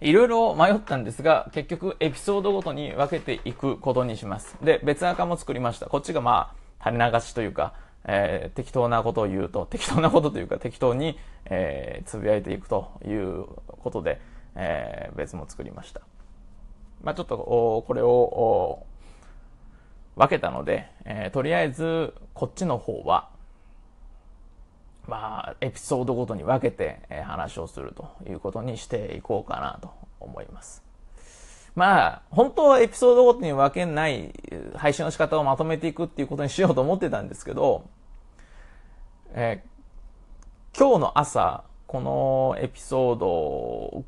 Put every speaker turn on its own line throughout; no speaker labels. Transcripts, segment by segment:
いろいろ迷ったんですが、結局エピソードごとに分けていくことにします。で、別アカも作りました。こっちがまあ、垂れ流しというか、えー、適当なことを言うと、適当なことというか適当に、えー、つぶやいていくということで、えー、別も作りました。まあちょっと、これを、分けたので、えー、とりあえず、こっちの方は、まあ、エピソードごとに分けて、え話をするということにしていこうかなと思います。まあ、本当はエピソードごとに分けない配信の仕方をまとめていくっていうことにしようと思ってたんですけど、え、今日の朝、このエピソード、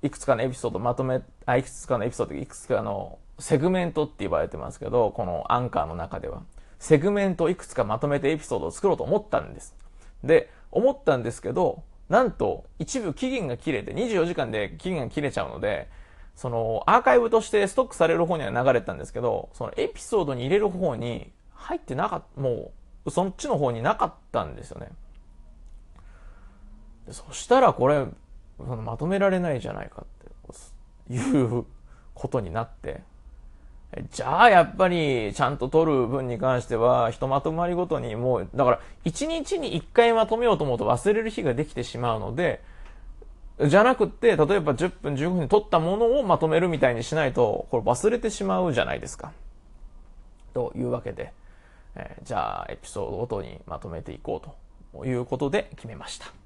いくつかのエピソードまとめ、あ、いくつかのエピソード、いくつかのセグメントって言われてますけど、このアンカーの中では。セグメントをいくつかまとめてエピソードを作ろうと思ったんです。で、思ったんですけど、なんと一部期限が切れて、24時間で期限が切れちゃうので、そのアーカイブとしてストックされる方には流れたんですけど、そのエピソードに入れる方に入ってなかった、もうそっちの方になかったんですよね。そしたらこれ、そのまとめられないじゃないかっていうことになって、じゃあやっぱりちゃんと取る分に関してはひとまとまりごとにもうだから1日に1回まとめようと思うと忘れる日ができてしまうのでじゃなくって例えば10分15分に取ったものをまとめるみたいにしないとこれ忘れてしまうじゃないですか。というわけで、えー、じゃあエピソードごとにまとめていこうということで決めました。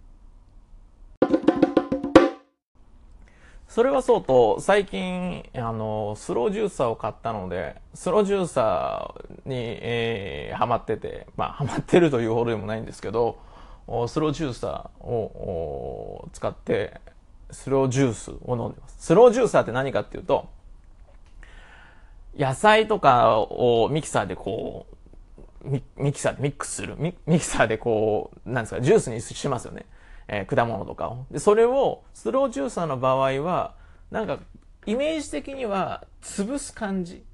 それはそうと、最近、あの、スロージューサーを買ったので、スロージューサーに、えー、ハマってて、まあ、ハマってるというほどでもないんですけど、スロージューサーを使って、スロージュースを飲んでます。スロージューサーって何かっていうと、野菜とかをミキサーでこう、ミミキサーでミックスする。ミミキサーでこう、なんですか、ジュースにしますよね。えー、果物とかを。で、それを、スロージューサーの場合は、なんか、イメージ的には、潰す感じ。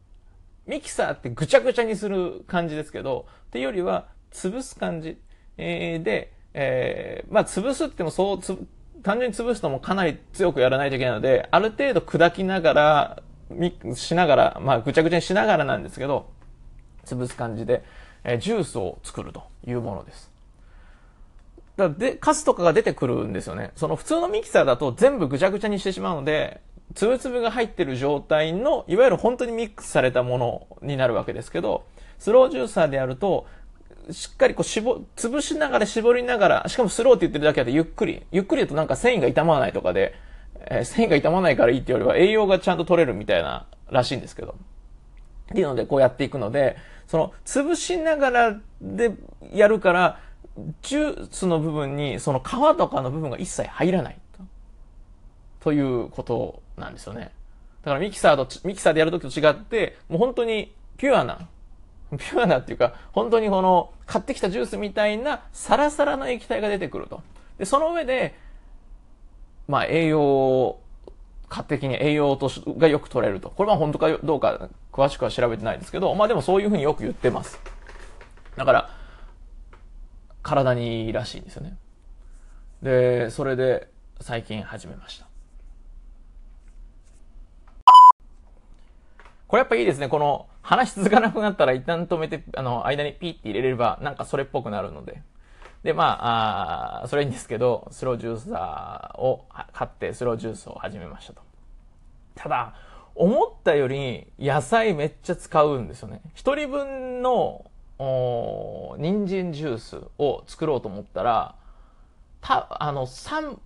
ミキサーってぐちゃぐちゃにする感じですけど、っていうよりは、潰す感じ。えー、で、えー、まあ、潰すってもそう、つ、単純に潰すのもかなり強くやらないといけないので、ある程度砕きながら、ミしながら、まあ、ぐちゃぐちゃにしながらなんですけど、潰す感じで、えー、ジュースを作るというものです。だで、カスとかが出てくるんですよね。その普通のミキサーだと全部ぐちゃぐちゃにしてしまうので、つぶつぶが入ってる状態の、いわゆる本当にミックスされたものになるわけですけど、スロージューサーでやると、しっかりこう絞、潰しながら絞りながら、しかもスローって言ってるだけでゆっくり。ゆっくり言うとなんか繊維が傷まないとかで、えー、繊維が傷まないからいいってよりは栄養がちゃんと取れるみたいならしいんですけど。っていうのでこうやっていくので、その潰しながらでやるから、ジュースの部分にその皮とかの部分が一切入らないと。いうことなんですよね。だからミキサーと、ミキサーでやるときと違って、もう本当にピュアな、ピュアなっていうか、本当にこの買ってきたジュースみたいなサラサラの液体が出てくると。で、その上で、まあ栄養を、勝的に栄養としがよく取れると。これは本当かどうか詳しくは調べてないですけど、まあでもそういうふうによく言ってます。だから、体にいいらしいんですよね。で、それで最近始めました。これやっぱいいですね。この話続かなくなったら一旦止めて、あの、間にピーって入れればなんかそれっぽくなるので。で、まあ、あそれいいんですけど、スロージューサーを買ってスロージュースを始めましたと。ただ、思ったより野菜めっちゃ使うんですよね。一人分の人参ジュースを作ろうと思ったら、た、あの、三、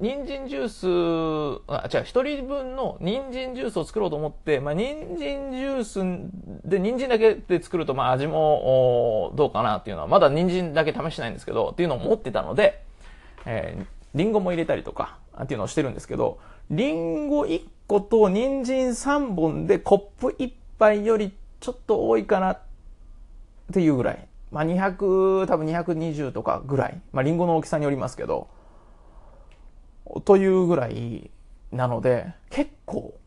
人参ジュース、あ、違う、一人分の人参ジュースを作ろうと思って、まあ、人参ジュースで、人参だけで作ると、まあ、味も、どうかなっていうのは、まだ人参だけ試してないんですけど、っていうのを持ってたので、えー、リンゴも入れたりとか、っていうのをしてるんですけど、リンゴ1個と人参3本でコップ1杯よりちょっと多いかなってっていうぐらい。まあ、200、多分220とかぐらい。まあ、リンゴの大きさによりますけど、というぐらいなので、結構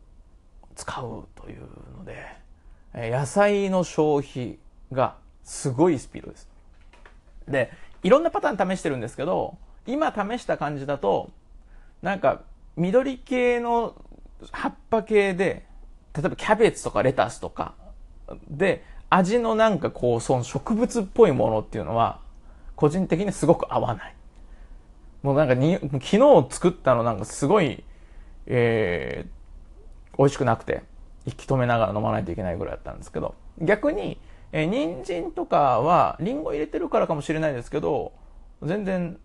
使うというので、野菜の消費がすごいスピードです。で、いろんなパターン試してるんですけど、今試した感じだと、なんか、緑系の葉っぱ系で、例えばキャベツとかレタスとかで、味のなんかこう、その植物っぽいものっていうのは、個人的にすごく合わない。もうなんかに、昨日作ったのなんかすごい、えー、美味しくなくて、息止めながら飲まないといけないぐらいだったんですけど、逆に、えー、人参とかは、リンゴ入れてるからかもしれないですけど、全然、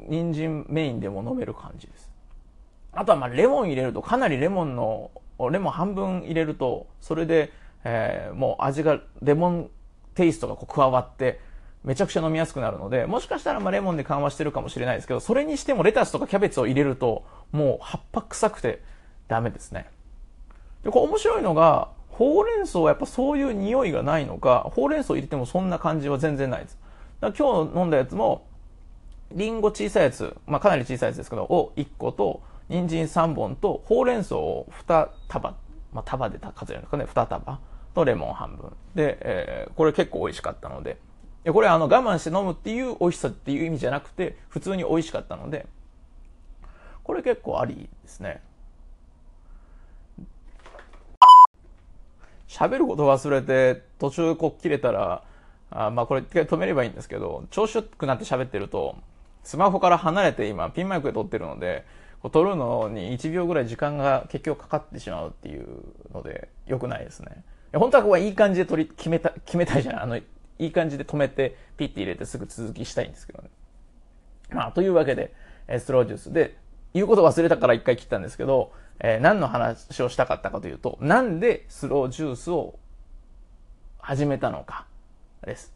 人参メインでも飲める感じです。あとはまあレモン入れると、かなりレモンの、レモン半分入れると、それで、えー、もう味が、レモンテイストがこう加わって、めちゃくちゃ飲みやすくなるので、もしかしたらまレモンで緩和してるかもしれないですけど、それにしてもレタスとかキャベツを入れると、もう葉っぱ臭くてダメですね。で、これ面白いのが、ほうれん草はやっぱそういう匂いがないのか、ほうれん草入れてもそんな感じは全然ないです。だから今日飲んだやつも、リンゴ小さいやつ、まあかなり小さいやつですけど、を1個と、人参3本と、ほうれん草を2束、まあ束で数えるんですかね、2束とレモン半分。で、えー、これ結構美味しかったので、や、これあの我慢して飲むっていう美味しさっていう意味じゃなくて、普通に美味しかったので、これ結構ありですね。喋ること忘れて途中こう切れたら、あまあこれ一回止めればいいんですけど、調子よくなって喋ってると、スマホから離れて今ピンマイクで撮ってるので、撮るのに1秒ぐらい時間が結局かかってしまうっていうので、良くないですね。本当はここはいい感じで取り、決めた、決めたいじゃん。あの、いい感じで止めて、ピッて入れてすぐ続きしたいんですけどね。まあ、というわけで、えストロージュースで、言うこと忘れたから一回切ったんですけど、えー、何の話をしたかったかというと、なんでスロージュースを始めたのかです。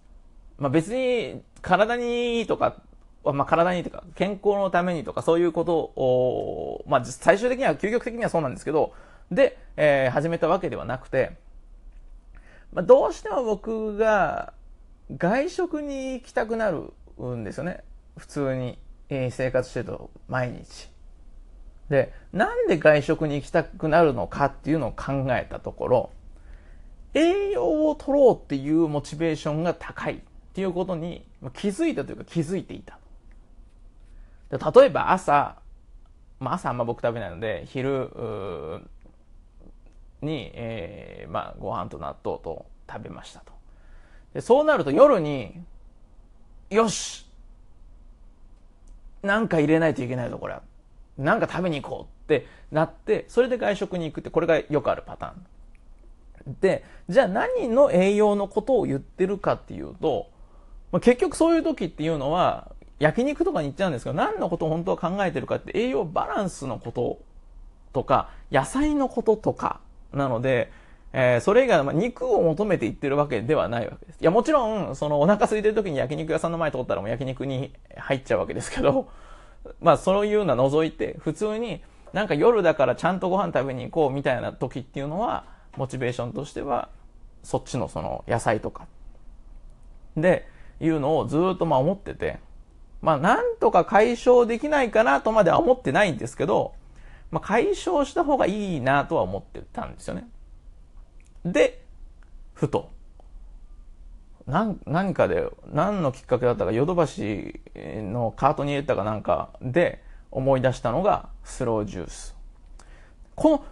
まあ別に体にいいとか、まあ体にいいとか健康のためにとかそういうことを、まあ最終的には究極的にはそうなんですけど、で、えー、始めたわけではなくて、まあどうしても僕が外食に行きたくなるんですよね。普通に、生活してると毎日。で、なんで外食に行きたくなるのかっていうのを考えたところ、栄養を取ろうっていうモチベーションが高いっていうことに気づいたというか気づいていた。で例えば朝、まあ朝あんま僕食べないので、昼に、えー、まあご飯と納豆と食べましたと。でそうなると夜に、よしなんか入れないといけないぞ、これ。なんか食べに行こうってなって、それで外食に行くって、これがよくあるパターン。で、じゃあ何の栄養のことを言ってるかっていうと、まあ、結局そういう時っていうのは、焼肉とかに行っちゃうんですけど、何のことを本当は考えてるかって栄養バランスのこととか、野菜のこととかなので、えー、それ以外の、まあ、肉を求めていってるわけではないわけです。いや、もちろん、そのお腹空いてる時に焼肉屋さんの前通ったらもう焼肉に入っちゃうわけですけど、まあそういうのは除いて、普通になんか夜だからちゃんとご飯食べに行こうみたいな時っていうのは、モチベーションとしては、そっちのその野菜とか、で、いうのをずっとまあ思ってて、まあなんとか解消できないかなとまでは思ってないんですけど、まあ解消した方がいいなとは思ってたんですよね。で、ふと、何何かで、何のきっかけだったか、ヨドバシのカートに入れたかなんかで思い出したのがスロージュース。この、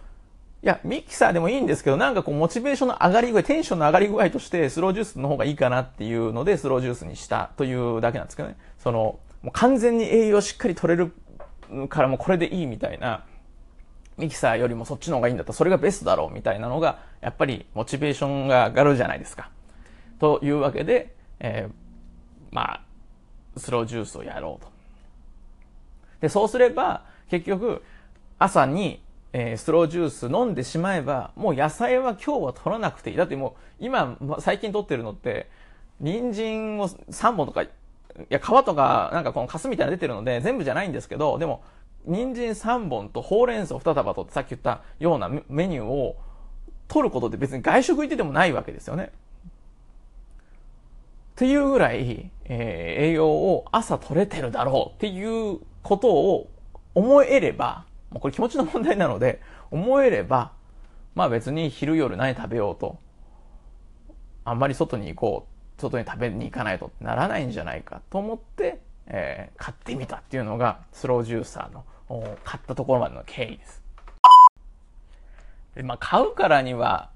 いや、ミキサーでもいいんですけど、なんかこう、モチベーションの上がり具合、テンションの上がり具合として、スロージュースの方がいいかなっていうので、スロージュースにしたというだけなんですけどね。その、もう完全に栄養しっかり取れるからもうこれでいいみたいな、ミキサーよりもそっちの方がいいんだったらそれがベストだろうみたいなのが、やっぱりモチベーションが上がるじゃないですか。というわけで、えー、まあ、スロージュースをやろうと。で、そうすれば、結局、朝に、えー、スロージュース飲んでしまえば、もう野菜は今日は取らなくていい。だってもう、今、最近取ってるのって、人参を3本とか、いや、皮とか、なんかこのカスみたいなの出てるので、全部じゃないんですけど、でも、人参3本とほうれん草2束とってさっき言ったようなメニューを取ることで別に外食行っててもないわけですよね。っていうぐらい、えー、栄養を朝取れてるだろうっていうことを思えれば、もうこれ気持ちの問題なので、思えれば、まあ別に昼夜何食べようと、あんまり外に行こう、外に食べに行かないとならないんじゃないかと思って、えー、買ってみたっていうのがスロージューサーの買ったところまでの経緯です。でまあ、買うからには、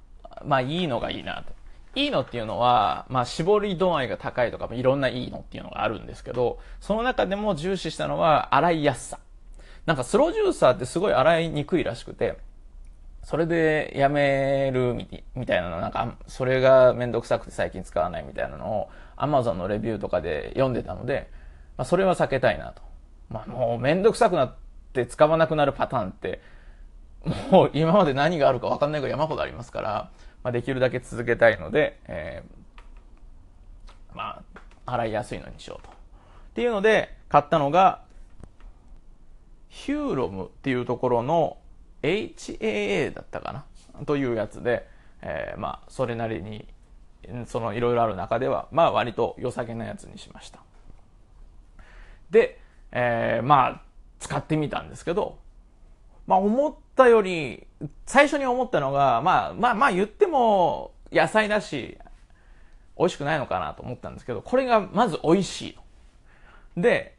まあいいのがいいなと。いいのっていうのは、まあ、絞り度合いが高いとか、いろんないいのっていうのがあるんですけど、その中でも重視したのは洗いやすさ。なんかスロージューサーってすごい洗いにくいらしくて、それでやめるみたいなの、なんか、それがめんどくさくて最近使わないみたいなのを Amazon のレビューとかで読んでたので、まあ、それは避けたいなと。まあ、もうめんどくさくなっって使わなくなるパターンって、もう今まで何があるかわかんないぐらい山ほどありますから、まあ、できるだけ続けたいので、えー、まあ、洗いやすいのにしようと。っていうので、買ったのが、ヒューロムっていうところの HAA だったかな？というやつで、えー、まあ、それなりに、そのいろいろある中では、まあ割と良さげなやつにしました。で、えー、まあ、使ってみたんですけど、まあ思ったより、最初に思ったのが、まあまあまあ言っても野菜だし、美味しくないのかなと思ったんですけど、これがまず美味しい。で、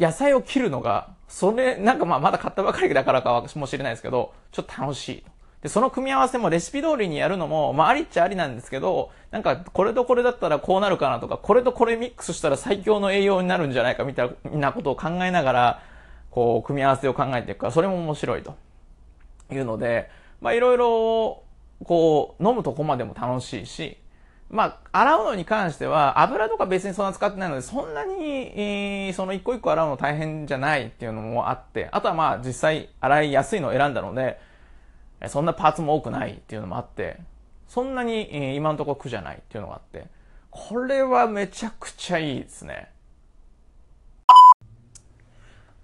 野菜を切るのが、それ、なんかまあまだ買ったばかりだからかもしれないですけど、ちょっと楽しい。で、その組み合わせもレシピ通りにやるのも、まあありっちゃありなんですけど、なんかこれとこれだったらこうなるかなとか、これとこれミックスしたら最強の栄養になるんじゃないかみたいなことを考えながら、こう、組み合わせを考えていくから、それも面白いと。いうので、まあいろいろ、こう、飲むとこまでも楽しいし、まあ、洗うのに関しては、油とか別にそんな使ってないので、そんなに、その一個一個洗うの大変じゃないっていうのもあって、あとはまあ実際洗いやすいのを選んだので、そんなパーツも多くないっていうのもあって、そんなに今のところ苦じゃないっていうのがあって、これはめちゃくちゃいいですね。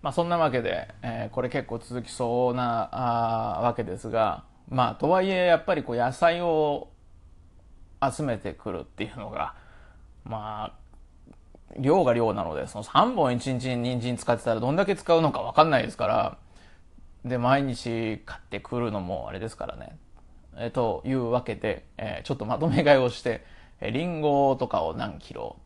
まあそんなわけで、えー、これ結構続きそうなあわけですが、まあとはいえやっぱりこう野菜を集めてくるっていうのが、まあ、量が量なので、その3本1日に人参使ってたらどんだけ使うのかわかんないですから、で、毎日買ってくるのもあれですからね。えー、というわけで、えー、ちょっとまとめ買いをして、えー、リンゴとかを何キロ、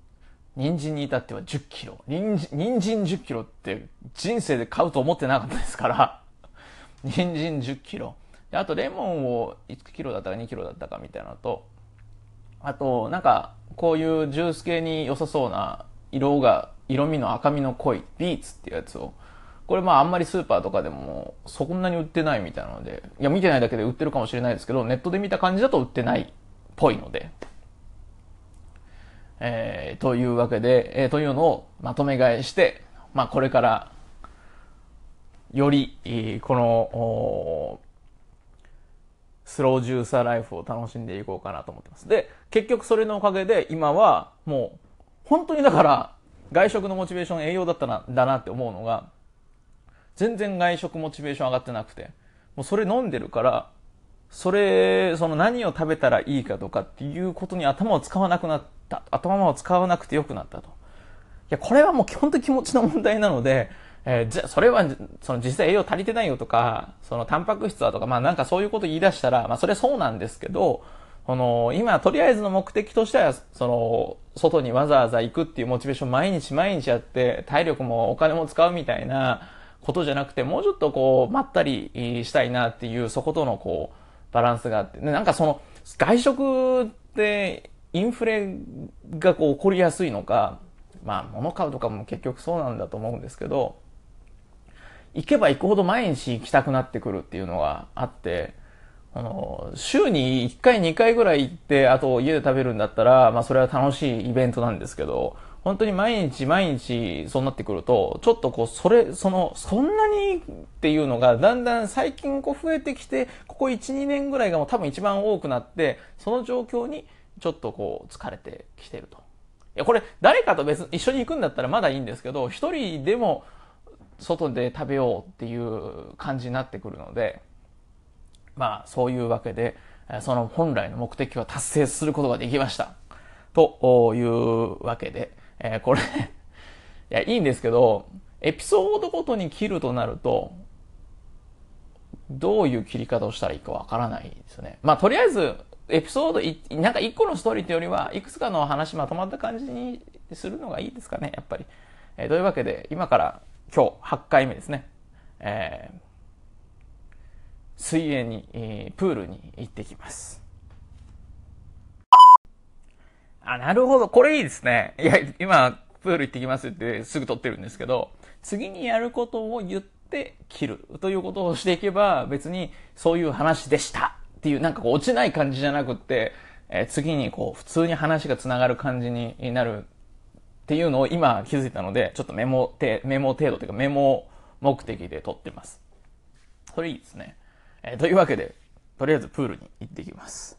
人参に至っては10キロ。人参10キロって人生で買うと思ってなかったですから、人参10キロ。あとレモンを1キロだったか2キロだったかみたいなのと、あと、なんか、こういうジュース系に良さそうな色が、色味の赤みの濃いビーツっていうやつを、これまああんまりスーパーとかでもそんなに売ってないみたいなので、いや見てないだけで売ってるかもしれないですけど、ネットで見た感じだと売ってないっぽいので、えー、というわけで、えー、というのをまとめ買いして、まあこれから、より、この、スロージューサーライフを楽しんでいこうかなと思ってます。で、結局それのおかげで今はもう、本当にだから外食のモチベーション栄養だったな、だなって思うのが、全然外食モチベーション上がってなくて、もうそれ飲んでるから、それ、その何を食べたらいいかとかっていうことに頭を使わなくなった。頭を使わなくてよくなったと。いや、これはもう基本的気持ちの問題なので、えー、じゃ、それは、その実際栄養足りてないよとか、そのタンパク質はとか、まあなんかそういうこと言い出したら、まあそれそうなんですけど、この、今、とりあえずの目的としては、その、外にわざわざ行くっていうモチベーション毎日毎日やって、体力もお金も使うみたいなことじゃなくて、もうちょっとこう、まったりしたいなっていう、そことのこう、バランスがあって、なんかその、外食って、インフレがこう起こりやすいのか、まあ物買うとかも結局そうなんだと思うんですけど、行けば行くほど毎日行きたくなってくるっていうのがあって、あの、週に1回2回ぐらい行って、あと家で食べるんだったら、まあそれは楽しいイベントなんですけど、本当に毎日毎日そうなってくると、ちょっとこう、それ、その、そんなにっていうのが、だんだん最近こう増えてきて、ここ1、2年ぐらいがもう多分一番多くなって、その状況にちょっとこう、疲れてきてると。いや、これ、誰かと別、一緒に行くんだったらまだいいんですけど、一人でも、外で食べようっていう感じになってくるので、まあそういうわけで、その本来の目的を達成することができました。というわけで、えー、これ いや、いいんですけど、エピソードごとに切るとなると、どういう切り方をしたらいいかわからないですよね。まあ、とりあえず、エピソードい、なんか一個のストーリーというよりは、いくつかの話まとまった感じにするのがいいですかね、やっぱり。えー、というわけで、今から今日8回目ですね。えー、水泳に、えー、プールに行ってきます。あ、なるほど。これいいですね。いや、今、プール行ってきますってすぐ撮ってるんですけど、次にやることを言って切るということをしていけば、別にそういう話でしたっていう、なんかこう落ちない感じじゃなくって、えー、次にこう普通に話が繋がる感じになるっていうのを今気づいたので、ちょっとメモ、メモ程度というかメモ目的で撮ってます。それいいですね。えー、というわけで、とりあえずプールに行ってきます。